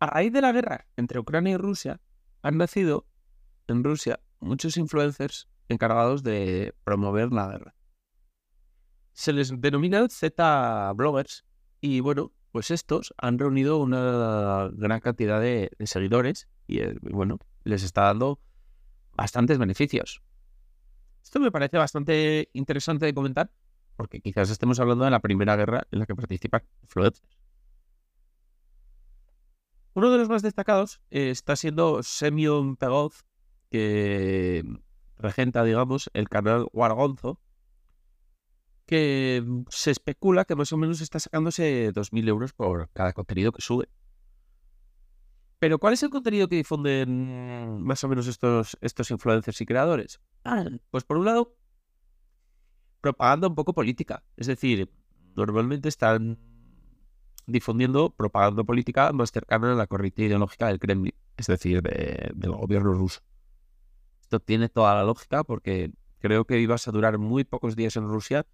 A raíz de la guerra entre Ucrania y Rusia, han nacido en Rusia muchos influencers encargados de promover la guerra. Se les denomina Z-bloggers y bueno, pues estos han reunido una gran cantidad de, seguidores y eh, bueno, les está dando bastantes beneficios. Esto me parece bastante interesante de comentar porque quizás estemos hablando de la primera guerra en la que participan influencers. Uno de los más destacados eh, está siendo Semyon Pegov, que regenta, digamos, el canal Wargonzo, que mm, se especula que más o menos está sacándose 2.000 euros por cada contenido que sube. Pero ¿cuál es el contenido que difunden más o menos estos, estos influencers y creadores? Ah. Pues por un lado, propaganda un poco política. Es decir, normalmente están difundiendo propaganda política más cercana a la corriente ideológica del Kremlin, es decir, del gobierno ruso. Esto tiene toda la lógica porque creo que ibas a durar muy pocos días en Rusia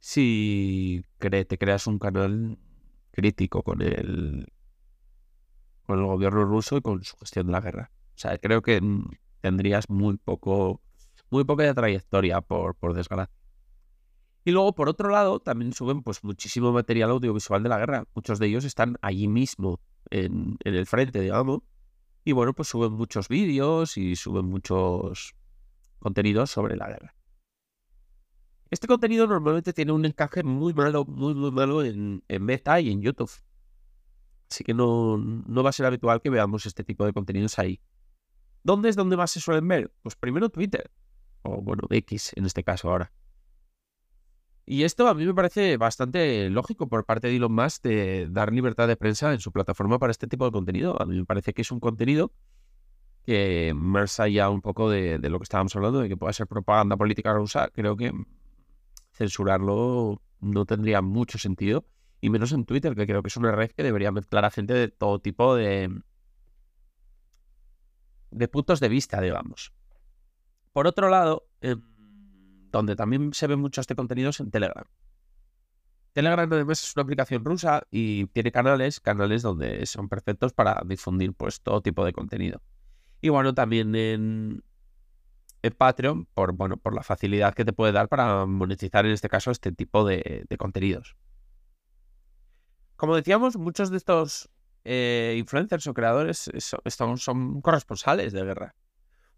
si te creas un canal crítico con el, con el gobierno ruso y con su gestión de la guerra. O sea, creo que mm, tendrías muy poco, muy poca trayectoria, por, por desgracia. Y luego, por otro lado, también suben pues muchísimo material audiovisual de la guerra. Muchos de ellos están allí mismo, en, en el frente, digamos. Y bueno, pues suben muchos vídeos y suben muchos contenidos sobre la guerra. Este contenido normalmente tiene un encaje muy malo, muy, muy malo en, Meta y en YouTube. Así que no, no va a ser habitual que veamos este tipo de contenidos ahí. ¿Dónde es donde más se suelen ver? Pues primero Twitter. O bueno, X en este caso ahora. Y esto a mí me parece bastante lógico por parte de Elon Musk de dar libertad de prensa en su plataforma para este tipo de contenido. A mí me parece que es un contenido que más allá un poco de, de lo que estábamos hablando, de que pueda ser propaganda política rusa, creo que censurarlo no tendría mucho sentido, y menos en Twitter, que creo que es una red que debería mezclar a gente de todo tipo de, de puntos de vista, digamos. Por otro lado, em, donde también se ve mucho este contenido es en Telegram. Telegram además es una aplicación rusa y tiene canales, canales donde son perfectos para difundir pues todo tipo de contenido. Y bueno, también en, Patreon por, bueno, por la facilidad que te puede dar para monetizar en este caso este tipo de, contenidos. Como decíamos, muchos de estos eh, influencers o creadores son, son, corresponsales de guerra.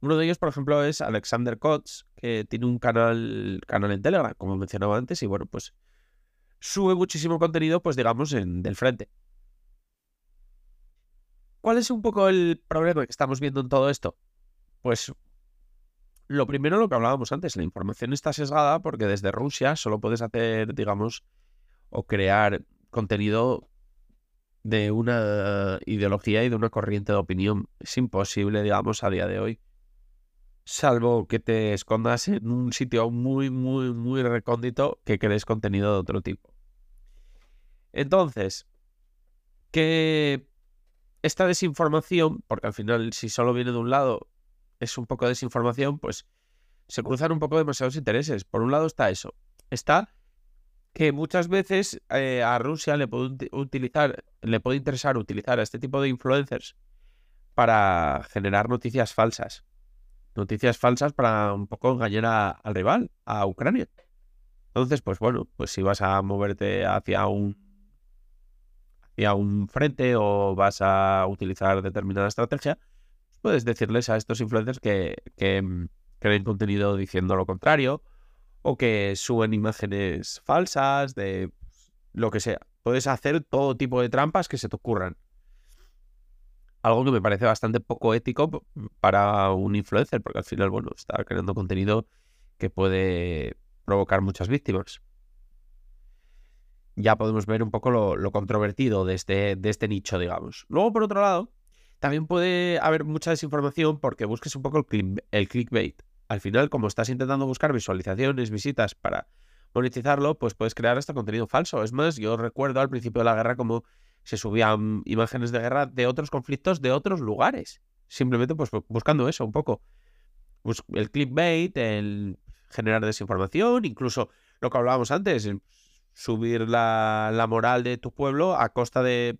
Uno de ellos, por ejemplo, es Alexander Kotz, tiene un canal, canal en Telegram, como mencionaba antes, y bueno, pues sube muchísimo contenido, pues digamos, en, del frente. ¿Cuál es un poco el problema que estamos viendo en todo esto? Pues lo primero, lo que hablábamos antes, la información está sesgada porque desde Rusia solo puedes hacer, digamos, o crear contenido de una ideología y de una corriente de opinión. Es imposible, digamos, a día de hoy. Salvo que te escondas en un sitio muy, muy, muy recóndito que crees contenido de otro tipo. Entonces, que esta desinformación, porque al final si solo viene de un lado es un poco de desinformación, pues se cruzan un poco demasiados intereses. Por un lado está eso. Está que muchas veces eh, a Rusia le puede utilizar, le puede interesar utilizar a este tipo de influencers para generar noticias falsas. Noticias falsas para un poco engañar al rival, a Ucrania. Entonces, pues bueno, pues si vas a moverte hacia un hacia un frente o vas a utilizar determinada estrategia, puedes decirles a estos influencers que, que mm, creen contenido diciendo lo contrario o que suben imágenes falsas de lo que sea. Puedes hacer todo tipo de trampas que se te ocurran. Algo que me parece bastante poco ético para un influencer, porque al final, bueno, está creando contenido que puede provocar muchas víctimas. Ya podemos ver un poco lo, controvertido de este, de este nicho, digamos. Luego, por otro lado, también puede haber mucha desinformación porque busques un poco el, el clickbait. Al final, como estás intentando buscar visualizaciones, visitas para monetizarlo, pues puedes crear este contenido falso. Es más, yo recuerdo al principio de la guerra como se subían imágenes de guerra de otros conflictos de otros lugares. Simplemente pues buscando eso un poco. El clickbait, el generar desinformación, incluso lo que hablábamos antes, subir la, la, moral de tu pueblo a costa de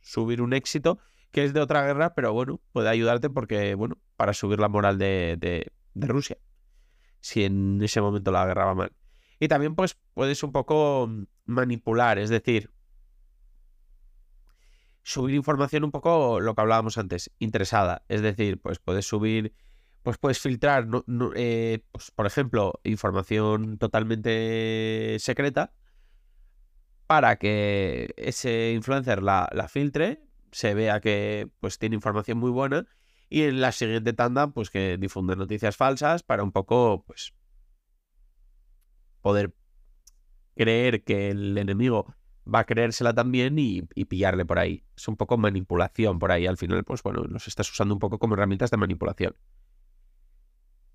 subir un éxito que es de otra guerra, pero bueno, puede ayudarte porque, bueno, para subir la moral de, de, de Rusia, si en ese momento la guerra va mal. Y también pues puedes un poco manipular, es decir, subir información un poco lo que hablábamos antes, interesada. Es decir, pues puedes subir pues puedes filtrar, eh, pues, por ejemplo, información totalmente secreta para que ese influencer la, filtre, se vea que pues tiene información muy buena y en la siguiente tanda pues que difunde noticias falsas para un poco pues poder creer que el enemigo va a creérsela también y, y, pillarle por ahí. Es un poco manipulación por ahí. Al final, pues bueno, los estás usando un poco como herramientas de manipulación.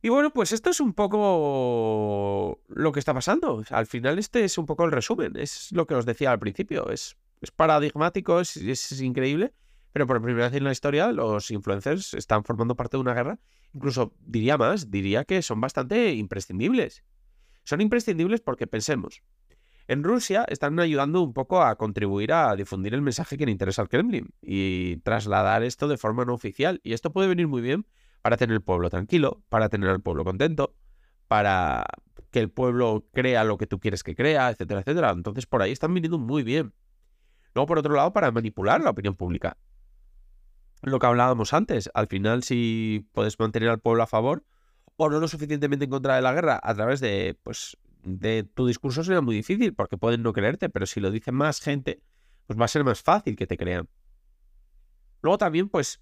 Y bueno, pues esto es un poco lo que está pasando. Al final este es un poco el resumen. Es lo que os decía al principio. Es, es paradigmático, es, es, increíble. Pero por primera vez en la historia los influencers están formando parte de una guerra. Incluso diría más, diría que son bastante imprescindibles. Son imprescindibles porque pensemos. En Rusia están ayudando un poco a contribuir a difundir el mensaje que le interesa al Kremlin y trasladar esto de forma no oficial. Y esto puede venir muy bien para tener el pueblo tranquilo, para tener al pueblo contento, para que el pueblo crea lo que tú quieres que crea, etcétera, etcétera. Entonces por ahí están viniendo muy bien. Luego, por otro lado, para manipular la opinión pública. Lo que hablábamos antes, al final si puedes mantener al pueblo a favor o no lo suficientemente en contra de la guerra a través de, pues, de tu discurso sería muy difícil porque pueden no creerte, pero si lo dice más gente, pues va a ser más fácil que te crean. Luego también, pues,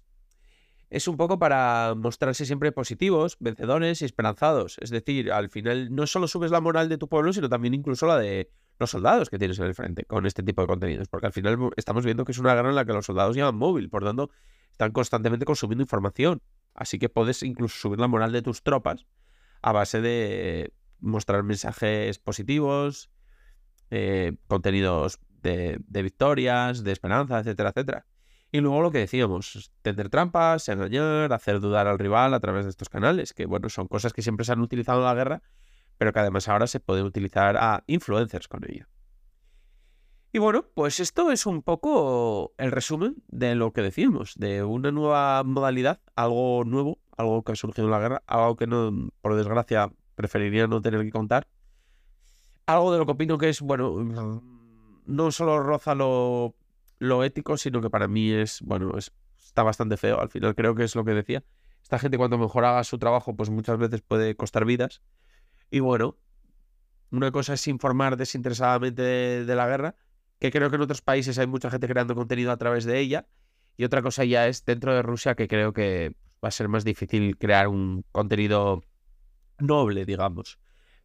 es un poco para mostrarse siempre positivos, vencedores y esperanzados. Es decir, al final no solo subes la moral de tu pueblo, sino también incluso la de los soldados que tienes en el frente con este tipo de contenidos. Porque al final estamos viendo que es una guerra en la que los soldados llevan móvil, por tanto, están constantemente consumiendo información. Así que puedes incluso subir la moral de tus tropas a base de mostrar mensajes positivos, eh, contenidos de, de victorias, de esperanza, etcétera, etcétera. Y luego lo que decíamos, tender trampas, engañar, hacer dudar al rival a través de estos canales, que bueno, son cosas que siempre se han utilizado en la guerra, pero que además ahora se pueden utilizar a influencers con ello. Y bueno, pues esto es un poco el resumen de lo que decimos, de una nueva modalidad, algo nuevo, algo que ha surgido en la guerra, algo que no, por desgracia, preferiría no tener que contar. Algo de lo que opino que es, bueno, no solo roza lo lo ético, sino que para mí es, bueno, es, está bastante feo. Al final creo que es lo que decía. Esta gente cuanto mejor haga su trabajo, pues muchas veces puede costar vidas. Y bueno, una cosa es informar desinteresadamente de, la guerra, que creo que en otros países hay mucha gente creando contenido a través de ella. Y otra cosa ya es dentro de Rusia, que creo que va a ser más difícil crear un contenido noble, digamos.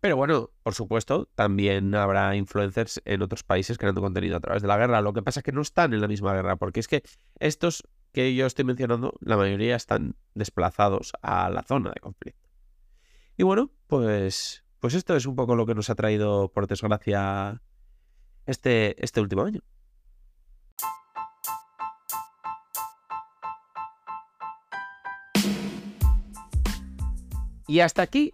Pero bueno, por supuesto, también habrá influencers en otros países creando contenido a través de la guerra. Lo que pasa es que no están en la misma guerra, porque es que estos que yo estoy mencionando, la mayoría están desplazados a la zona de conflicto. Y bueno, pues, pues esto es un poco lo que nos ha traído, por desgracia, este, este último año. Y hasta aquí